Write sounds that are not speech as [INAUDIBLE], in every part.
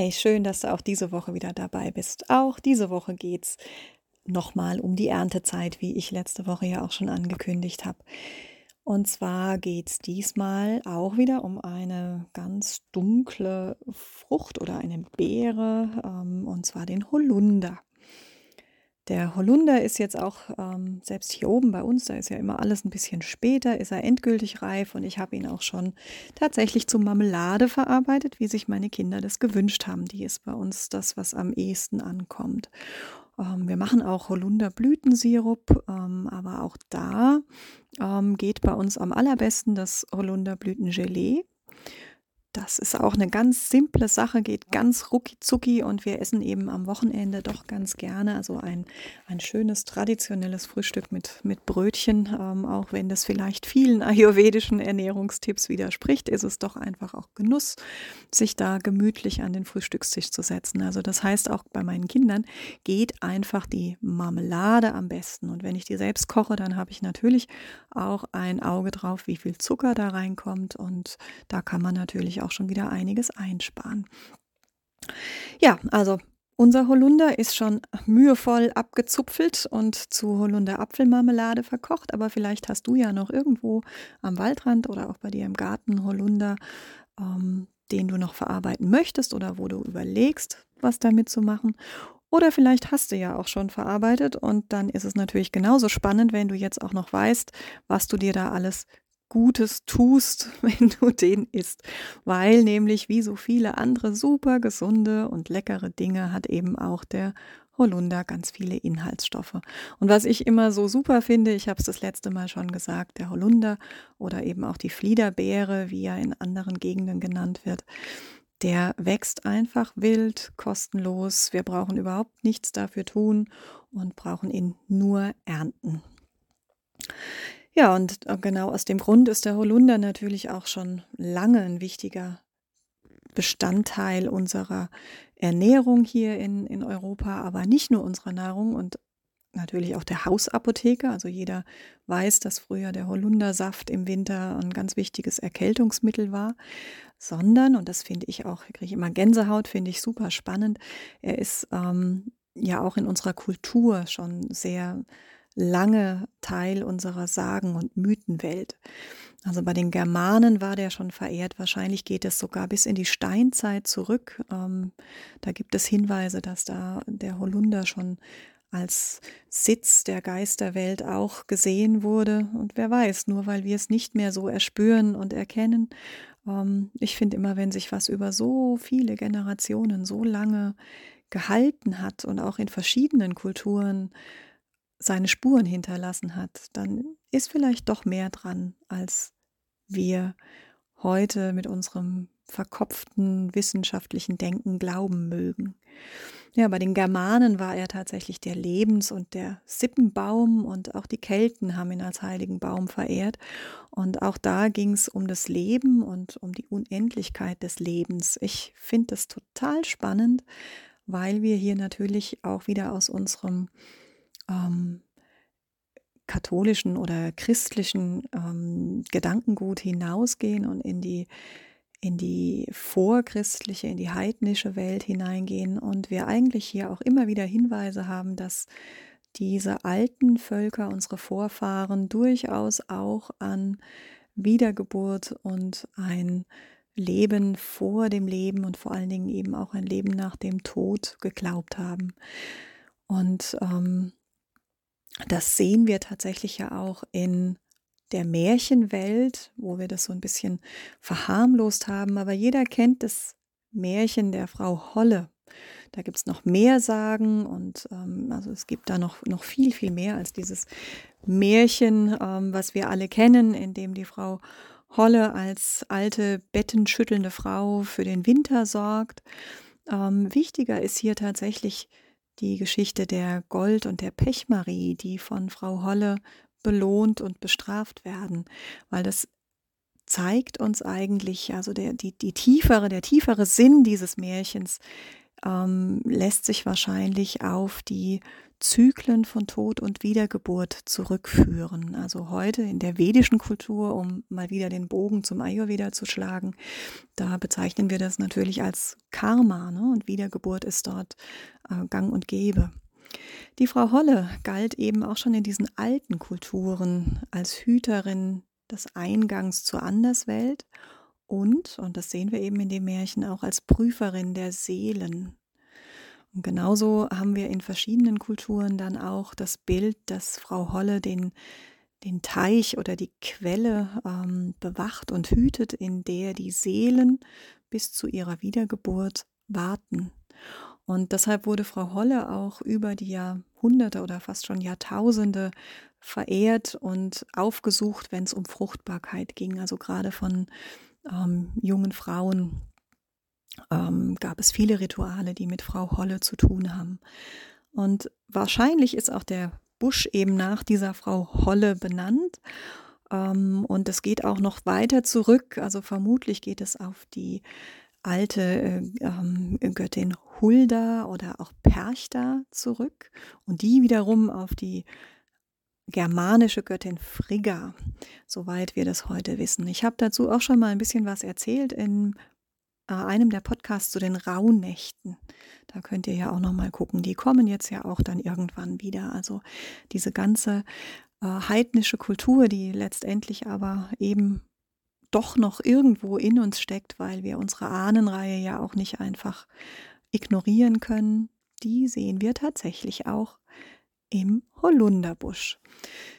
Hi, schön, dass du auch diese Woche wieder dabei bist. Auch diese Woche geht's nochmal um die Erntezeit, wie ich letzte Woche ja auch schon angekündigt habe. Und zwar geht es diesmal auch wieder um eine ganz dunkle Frucht oder eine Beere, ähm, und zwar den Holunder. Der Holunder ist jetzt auch, ähm, selbst hier oben bei uns, da ist ja immer alles ein bisschen später, ist er endgültig reif und ich habe ihn auch schon tatsächlich zu Marmelade verarbeitet, wie sich meine Kinder das gewünscht haben. Die ist bei uns das, was am ehesten ankommt. Ähm, wir machen auch Holunderblütensirup, ähm, aber auch da ähm, geht bei uns am allerbesten das Holunderblütengelee. Das ist auch eine ganz simple Sache, geht ganz rucki zucki und wir essen eben am Wochenende doch ganz gerne. Also ein, ein schönes traditionelles Frühstück mit, mit Brötchen. Ähm, auch wenn das vielleicht vielen [LAUGHS] ayurvedischen Ernährungstipps widerspricht, ist es doch einfach auch Genuss, sich da gemütlich an den Frühstückstisch zu setzen. Also das heißt auch bei meinen Kindern geht einfach die Marmelade am besten. Und wenn ich die selbst koche, dann habe ich natürlich auch ein Auge drauf, wie viel Zucker da reinkommt. Und da kann man natürlich auch schon wieder einiges einsparen. Ja, also unser Holunder ist schon mühevoll abgezupfelt und zu Holunder Apfelmarmelade verkocht, aber vielleicht hast du ja noch irgendwo am Waldrand oder auch bei dir im Garten Holunder, ähm, den du noch verarbeiten möchtest oder wo du überlegst, was damit zu machen. Oder vielleicht hast du ja auch schon verarbeitet und dann ist es natürlich genauso spannend, wenn du jetzt auch noch weißt, was du dir da alles Gutes tust, [LAUGHS] wenn du den isst. Weil nämlich wie so viele andere super gesunde und leckere Dinge hat eben auch der Holunder ganz viele Inhaltsstoffe. Und was ich immer so super finde, ich habe es das letzte Mal schon gesagt, der Holunder oder eben auch die Fliederbeere, wie er in anderen Gegenden genannt wird, der wächst einfach wild, kostenlos. Wir brauchen überhaupt nichts dafür tun und brauchen ihn nur ernten. Ja, und äh, genau aus dem Grund ist der Holunder natürlich auch schon lange ein wichtiger Bestandteil unserer Ernährung hier in, in Europa, aber nicht nur unserer Nahrung und natürlich auch der Hausapotheke. Also jeder weiß, dass früher der Holundersaft im Winter ein ganz wichtiges Erkältungsmittel war, sondern, und das finde ich auch, kriege ich immer Gänsehaut, finde ich super spannend, er ist ähm, ja auch in unserer Kultur schon sehr lange Teil unserer Sagen- und Mythenwelt. Also bei den Germanen war der schon verehrt. Wahrscheinlich geht es sogar bis in die Steinzeit zurück. Ähm, da gibt es Hinweise, dass da der Holunder schon als Sitz der Geisterwelt auch gesehen wurde. Und wer weiß, nur weil wir es nicht mehr so erspüren und erkennen. Ähm, ich finde immer, wenn sich was über so viele Generationen so lange gehalten hat und auch in verschiedenen Kulturen seine Spuren hinterlassen hat, dann ist vielleicht doch mehr dran, als wir heute mit unserem verkopften wissenschaftlichen Denken glauben mögen. Ja, bei den Germanen war er tatsächlich der Lebens- und der Sippenbaum und auch die Kelten haben ihn als heiligen Baum verehrt. Und auch da ging es um das Leben und um die Unendlichkeit des Lebens. Ich finde das total spannend, weil wir hier natürlich auch wieder aus unserem ähm, katholischen oder christlichen ähm, Gedankengut hinausgehen und in die, in die vorchristliche, in die heidnische Welt hineingehen und wir eigentlich hier auch immer wieder Hinweise haben, dass diese alten Völker, unsere Vorfahren, durchaus auch an Wiedergeburt und ein Leben vor dem Leben und vor allen Dingen eben auch ein Leben nach dem Tod geglaubt haben. Und ähm, das sehen wir tatsächlich ja auch in der Märchenwelt, wo wir das so ein bisschen verharmlost haben. Aber jeder kennt das Märchen der Frau Holle. Da gibt es noch mehr Sagen und ähm, also es gibt da noch, noch viel, viel mehr als dieses Märchen, ähm, was wir alle kennen, in dem die Frau Holle als alte, bettenschüttelnde Frau für den Winter sorgt. Ähm, wichtiger ist hier tatsächlich die Geschichte der Gold- und der Pechmarie, die von Frau Holle belohnt und bestraft werden, weil das zeigt uns eigentlich, also der, die, die tiefere, der tiefere Sinn dieses Märchens ähm, lässt sich wahrscheinlich auf die Zyklen von Tod und Wiedergeburt zurückführen. Also heute in der vedischen Kultur, um mal wieder den Bogen zum Ayurveda zu schlagen, da bezeichnen wir das natürlich als Karma ne? und Wiedergeburt ist dort äh, gang und gäbe. Die Frau Holle galt eben auch schon in diesen alten Kulturen als Hüterin des Eingangs zur Anderswelt und, und das sehen wir eben in dem Märchen auch als Prüferin der Seelen. Und genauso haben wir in verschiedenen Kulturen dann auch das Bild, dass Frau Holle den, den Teich oder die Quelle ähm, bewacht und hütet, in der die Seelen bis zu ihrer Wiedergeburt warten. Und deshalb wurde Frau Holle auch über die Jahrhunderte oder fast schon Jahrtausende verehrt und aufgesucht, wenn es um Fruchtbarkeit ging. Also gerade von ähm, jungen Frauen ähm, gab es viele Rituale, die mit Frau Holle zu tun haben. Und wahrscheinlich ist auch der Busch eben nach dieser Frau Holle benannt. Ähm, und es geht auch noch weiter zurück. Also vermutlich geht es auf die alte äh, ähm, Göttin Hulda oder auch Perchta zurück. Und die wiederum auf die germanische Göttin Frigga, soweit wir das heute wissen. Ich habe dazu auch schon mal ein bisschen was erzählt in einem der Podcasts zu den Rauhnächten. Da könnt ihr ja auch noch mal gucken. Die kommen jetzt ja auch dann irgendwann wieder. Also diese ganze äh, heidnische Kultur, die letztendlich aber eben doch noch irgendwo in uns steckt, weil wir unsere Ahnenreihe ja auch nicht einfach ignorieren können, die sehen wir tatsächlich auch im Holunderbusch.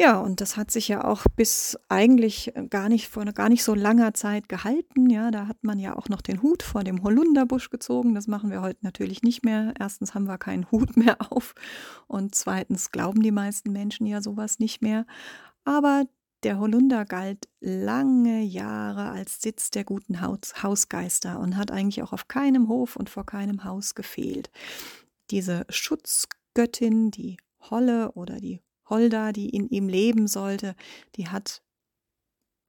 Ja, und das hat sich ja auch bis eigentlich gar nicht vor gar nicht so langer Zeit gehalten. Ja, da hat man ja auch noch den Hut vor dem Holunderbusch gezogen. Das machen wir heute natürlich nicht mehr. Erstens haben wir keinen Hut [LAUGHS] mehr auf und zweitens glauben die meisten Menschen ja sowas nicht mehr. Aber der Holunder galt lange Jahre als Sitz der guten Haus Hausgeister und hat eigentlich auch auf keinem Hof und vor keinem Haus gefehlt. Diese Schutzgöttin, die Holle oder die Holda, die in ihm leben sollte, die hat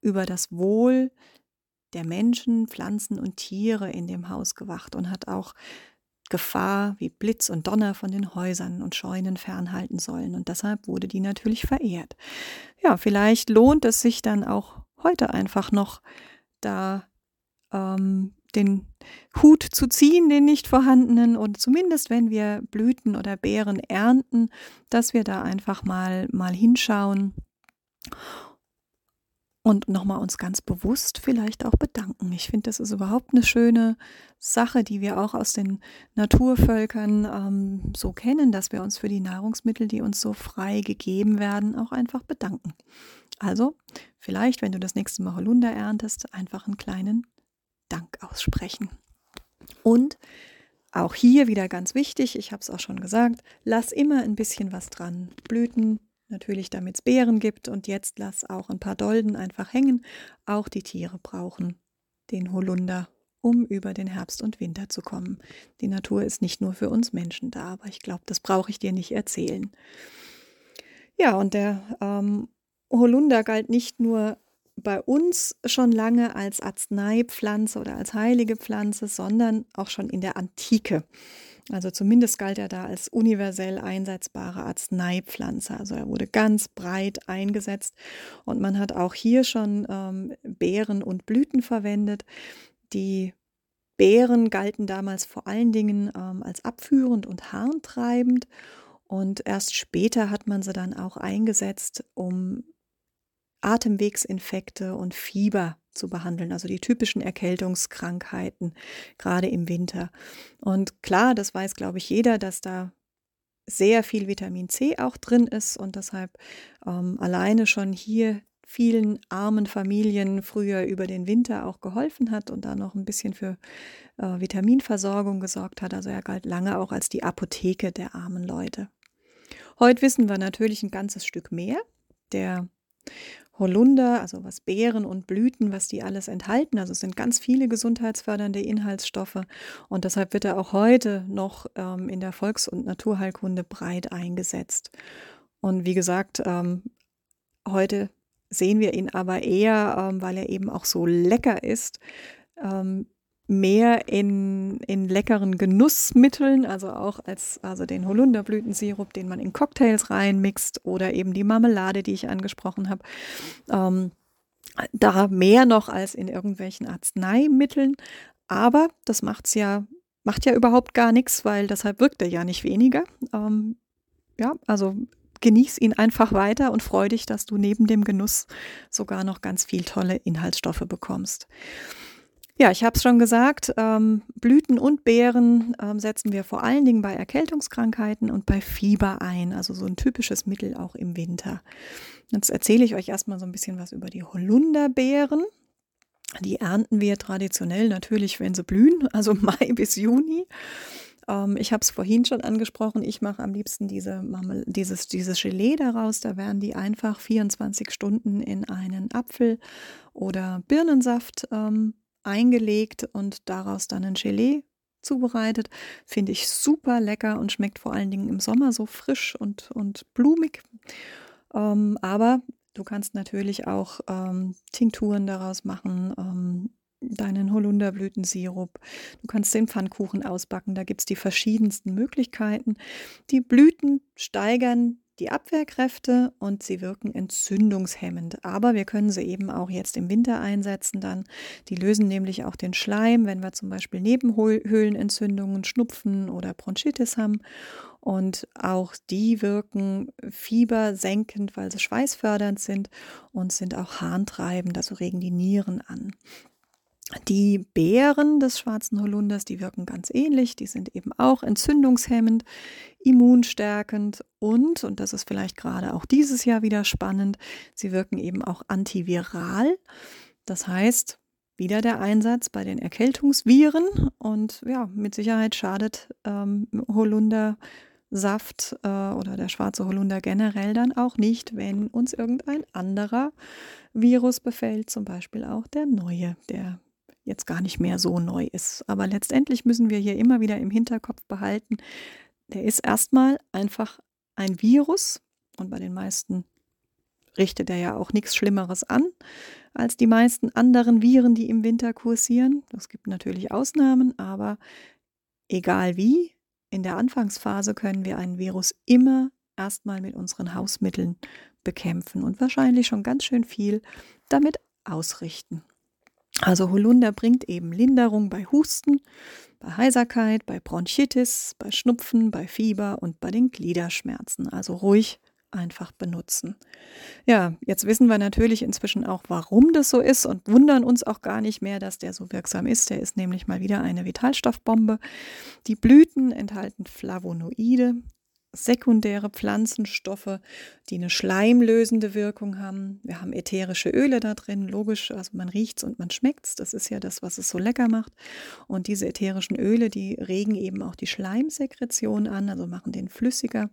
über das Wohl der Menschen, Pflanzen und Tiere in dem Haus gewacht und hat auch Gefahr wie Blitz und Donner von den Häusern und Scheunen fernhalten sollen. Und deshalb wurde die natürlich verehrt. Ja, vielleicht lohnt es sich dann auch heute einfach noch da ähm, den Hut zu ziehen, den nicht vorhandenen, oder zumindest wenn wir Blüten oder Beeren ernten, dass wir da einfach mal, mal hinschauen und nochmal uns ganz bewusst vielleicht auch bedanken. Ich finde, das ist überhaupt eine schöne Sache, die wir auch aus den Naturvölkern ähm, so kennen, dass wir uns für die Nahrungsmittel, die uns so frei gegeben werden, auch einfach bedanken. Also vielleicht, wenn du das nächste Mal Holunder erntest, einfach einen kleinen Dank aussprechen. Und auch hier wieder ganz wichtig, ich habe es auch schon gesagt, lass immer ein bisschen was dran. Blüten, natürlich damit es Beeren gibt und jetzt lass auch ein paar Dolden einfach hängen. Auch die Tiere brauchen den Holunder, um über den Herbst und Winter zu kommen. Die Natur ist nicht nur für uns Menschen da, aber ich glaube, das brauche ich dir nicht erzählen. Ja, und der ähm, Holunder galt nicht nur bei uns schon lange als Arzneipflanze oder als heilige Pflanze, sondern auch schon in der Antike. Also zumindest galt er da als universell einsetzbare Arzneipflanze. Also er wurde ganz breit eingesetzt und man hat auch hier schon ähm, Beeren und Blüten verwendet. Die Beeren galten damals vor allen Dingen ähm, als abführend und harntreibend. Und erst später hat man sie dann auch eingesetzt, um Atemwegsinfekte und Fieber zu behandeln, also die typischen Erkältungskrankheiten, gerade im Winter. Und klar, das weiß, glaube ich, jeder, dass da sehr viel Vitamin C auch drin ist und deshalb ähm, alleine schon hier vielen armen Familien früher über den Winter auch geholfen hat und da noch ein bisschen für äh, Vitaminversorgung gesorgt hat. Also er galt lange auch als die Apotheke der armen Leute. Heute wissen wir natürlich ein ganzes Stück mehr. Der Holunder, also was Beeren und Blüten, was die alles enthalten. Also es sind ganz viele gesundheitsfördernde Inhaltsstoffe und deshalb wird er auch heute noch ähm, in der Volks- und Naturheilkunde breit eingesetzt. Und wie gesagt, ähm, heute sehen wir ihn aber eher, ähm, weil er eben auch so lecker ist, ähm, mehr in, in leckeren Genussmitteln, also auch als also den Holunderblütensirup, den man in Cocktails reinmixt oder eben die Marmelade, die ich angesprochen habe. Ähm, da mehr noch als in irgendwelchen Arzneimitteln. Aber das macht's ja, macht ja überhaupt gar nichts, weil deshalb wirkt er ja nicht weniger. Ähm, ja, also genieß ihn einfach weiter und freu dich, dass du neben dem Genuss sogar noch ganz viel tolle Inhaltsstoffe bekommst. Ja, ich habe es schon gesagt, ähm, Blüten und Beeren ähm, setzen wir vor allen Dingen bei Erkältungskrankheiten und bei Fieber ein, also so ein typisches Mittel auch im Winter. Jetzt erzähle ich euch erstmal so ein bisschen was über die Holunderbeeren. Die ernten wir traditionell natürlich, wenn sie blühen, [LAUGHS] also Mai bis Juni. Ähm, ich habe es vorhin schon angesprochen, ich mache am liebsten diese Marmel dieses, dieses Gelee daraus. Da werden die einfach 24 Stunden in einen Apfel oder Birnensaft ähm, eingelegt und daraus dann ein Gelee zubereitet. Finde ich super lecker und schmeckt vor allen Dingen im Sommer so frisch und, und blumig. Ähm, aber du kannst natürlich auch ähm, Tinkturen daraus machen, ähm, deinen Holunderblütensirup. Du kannst den Pfannkuchen ausbacken. Da gibt es die verschiedensten Möglichkeiten. Die Blüten steigern die Abwehrkräfte und sie wirken entzündungshemmend. Aber wir können sie eben auch jetzt im Winter einsetzen dann. Die lösen nämlich auch den Schleim, wenn wir zum Beispiel Nebenhöhlenentzündungen, Schnupfen oder Bronchitis haben. Und auch die wirken fiebersenkend, weil sie schweißfördernd sind und sind auch harntreibend, also regen die Nieren an. Die Beeren des schwarzen Holunders, die wirken ganz ähnlich. Die sind eben auch entzündungshemmend, immunstärkend und, und das ist vielleicht gerade auch dieses Jahr wieder spannend, sie wirken eben auch antiviral. Das heißt, wieder der Einsatz bei den Erkältungsviren und ja, mit Sicherheit schadet ähm, Holundersaft äh, oder der schwarze Holunder generell dann auch nicht, wenn uns irgendein anderer Virus befällt, zum Beispiel auch der neue, der jetzt gar nicht mehr so neu ist. Aber letztendlich müssen wir hier immer wieder im Hinterkopf behalten, der ist erstmal einfach ein Virus und bei den meisten richtet er ja auch nichts Schlimmeres an als die meisten anderen Viren, die im Winter kursieren. Es gibt natürlich Ausnahmen, aber egal wie, in der Anfangsphase können wir einen Virus immer erstmal mit unseren Hausmitteln bekämpfen und wahrscheinlich schon ganz schön viel damit ausrichten. Also Holunder bringt eben Linderung bei Husten, bei Heiserkeit, bei Bronchitis, bei Schnupfen, bei Fieber und bei den Gliederschmerzen. Also ruhig einfach benutzen. Ja, jetzt wissen wir natürlich inzwischen auch, warum das so ist und wundern uns auch gar nicht mehr, dass der so wirksam ist. Der ist nämlich mal wieder eine Vitalstoffbombe. Die Blüten enthalten Flavonoide, sekundäre Pflanzenstoffe, die eine schleimlösende Wirkung haben. Wir haben ätherische Öle da drin, logisch, also man riecht es und man schmeckt es. Das ist ja das, was es so lecker macht. Und diese ätherischen Öle, die regen eben auch die Schleimsekretion an, also machen den flüssiger.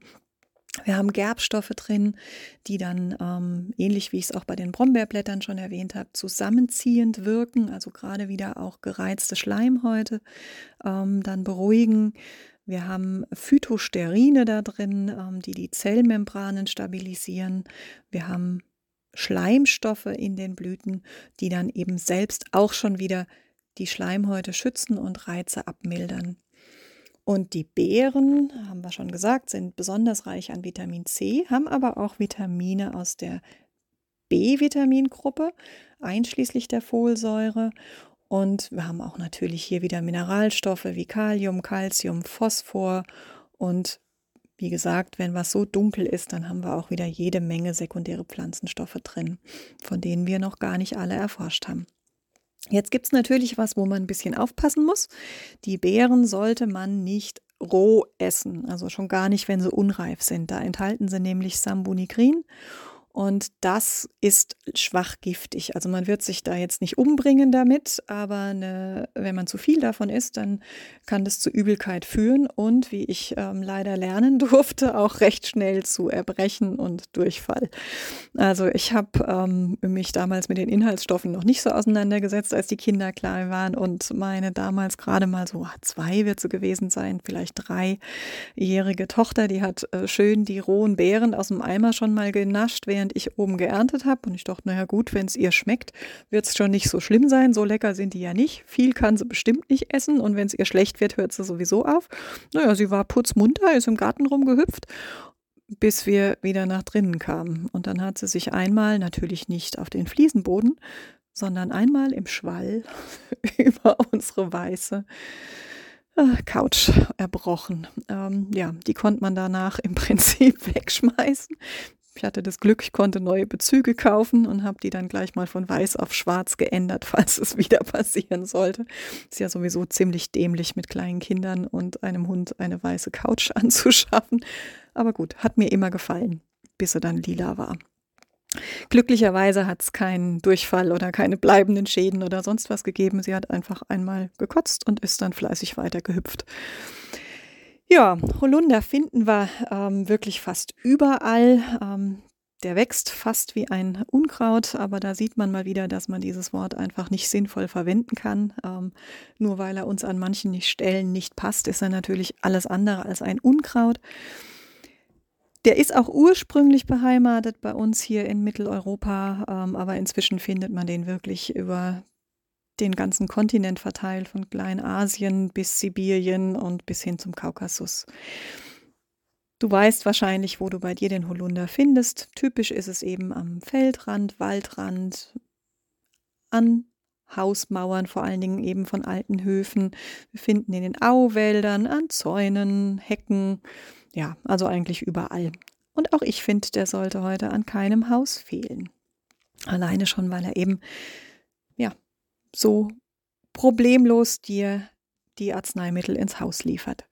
Wir haben Gerbstoffe drin, die dann, ähm, ähnlich wie ich es auch bei den Brombeerblättern schon erwähnt habe, zusammenziehend wirken, also gerade wieder auch gereizte Schleimhäute ähm, dann beruhigen. Wir haben Phytosterine da drin, ähm, die die Zellmembranen stabilisieren. Wir haben Schleimstoffe in den Blüten, die dann eben selbst auch schon wieder die Schleimhäute schützen und Reize abmildern. Und die Beeren, haben wir schon gesagt, sind besonders reich an Vitamin C, haben aber auch Vitamine aus der B-Vitamingruppe, einschließlich der Folsäure. Und wir haben auch natürlich hier wieder Mineralstoffe wie Kalium, Calcium, Phosphor. Und wie gesagt, wenn was so dunkel ist, dann haben wir auch wieder jede Menge sekundäre Pflanzenstoffe drin, von denen wir noch gar nicht alle erforscht haben. Jetzt gibt es natürlich was, wo man ein bisschen aufpassen muss. Die Beeren sollte man nicht roh essen, also schon gar nicht, wenn sie unreif sind. Da enthalten sie nämlich Sambunicrin Und das ist schwach giftig. Also man wird sich da jetzt nicht umbringen damit, aber eine, wenn man zu viel davon isst, dann kann das zu Übelkeit führen und, wie ich ähm, leider lernen [LAUGHS] durfte, auch recht schnell zu Erbrechen und Durchfall. Also ich habe ähm, mich damals mit den Inhaltsstoffen noch nicht so auseinandergesetzt, als die Kinder klein waren und meine damals gerade mal so zwei wird sie gewesen sein, vielleicht dreijährige Tochter, die hat äh, schön die rohen Beeren aus dem Eimer schon mal genascht, während während ich oben geerntet habe. Und ich dachte, naja gut, wenn es ihr schmeckt, wird es schon nicht so schlimm sein. So lecker sind die ja nicht. Viel kann sie bestimmt nicht essen. Und wenn es ihr schlecht wird, hört sie sowieso auf. Naja, sie war putzmunter, ist im Garten rumgehüpft bis wir wieder nach drinnen kamen. Und dann hat sie sich einmal, natürlich nicht auf den Fliesenboden, sondern einmal im Schwall [LAUGHS] über unsere weiße äh, Couch erbrochen. Ähm, ja, die konnte man danach im [LAUGHS] Prinzip wegschmeißen. Ich hatte das Glück, ich konnte neue Bezüge kaufen und habe die dann gleich mal von weiß auf schwarz geändert, [LAUGHS] falls es wieder passieren sollte. Ist ja sowieso ziemlich dämlich, mit kleinen Kindern und einem Hund eine weiße Couch [LAUGHS] anzuschaffen. Aber gut, hat mir immer gefallen, bis er dann lila war. Glücklicherweise hat es keinen Durchfall oder keine bleibenden Schäden oder sonst was gegeben. Sie hat einfach einmal gekotzt und ist dann fleißig weiter gehüpft. Ja, Holunder finden wir ähm, wirklich fast überall. Ähm, der wächst fast wie ein Unkraut, aber da sieht man mal wieder, dass man dieses Wort einfach nicht sinnvoll verwenden kann. Ähm, nur weil er uns an manchen Stellen nicht passt, ist er natürlich alles andere als ein Unkraut. Der ist auch ursprünglich beheimatet bei uns hier in Mitteleuropa, ähm, aber inzwischen findet man den wirklich über den ganzen Kontinent verteilt, von Kleinasien bis Sibirien und bis hin zum Kaukasus. Du weißt wahrscheinlich, wo du bei dir den Holunder findest. Typisch ist es eben am Feldrand, Waldrand, an Hausmauern, vor allen Dingen eben von alten Höfen. Wir finden in den Auwäldern, an Zäunen, Hecken, ja, also eigentlich überall. Und auch ich finde, der sollte heute an keinem Haus fehlen. Alleine schon, weil er eben so problemlos dir die Arzneimittel ins Haus liefert.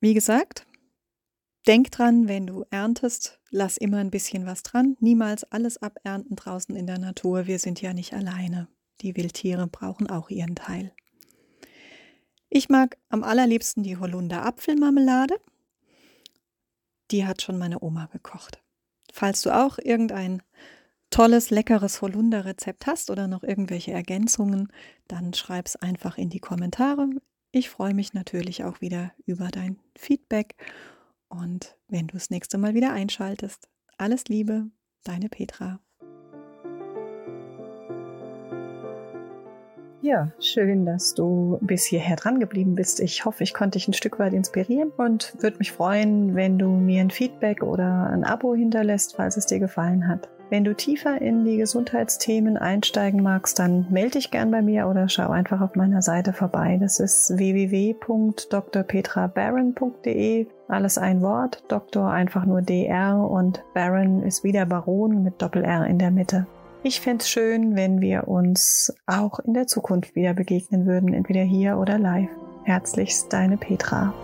Wie gesagt, denk dran, wenn du erntest, lass immer ein bisschen was dran. Niemals alles abernten draußen in der Natur. Wir sind ja nicht alleine. Die Wildtiere brauchen auch ihren Teil. Ich mag am allerliebsten die Holunder Apfelmarmelade. Die hat schon meine Oma gekocht. Falls du auch irgendein tolles, leckeres Holunder-Rezept hast oder noch irgendwelche Ergänzungen, dann schreib es einfach in die Kommentare. Ich freue mich natürlich auch wieder über dein Feedback und wenn du das nächste Mal wieder einschaltest. Alles Liebe, deine Petra. Ja, schön, dass du bis hierher dran geblieben bist. Ich hoffe, ich konnte dich ein Stück weit inspirieren und würde mich freuen, wenn du mir ein Feedback oder ein Abo hinterlässt, falls es dir gefallen hat. Wenn du tiefer in die Gesundheitsthemen einsteigen magst, dann melde dich gern bei mir oder schau einfach auf meiner Seite vorbei. Das ist www.drpetrabaron.de. Alles ein Wort, Doktor einfach nur DR und Baron ist wieder Baron mit Doppel-R in der Mitte. Ich fände es schön, wenn wir uns auch in der Zukunft wieder begegnen würden, entweder hier oder live. Herzlichst deine Petra.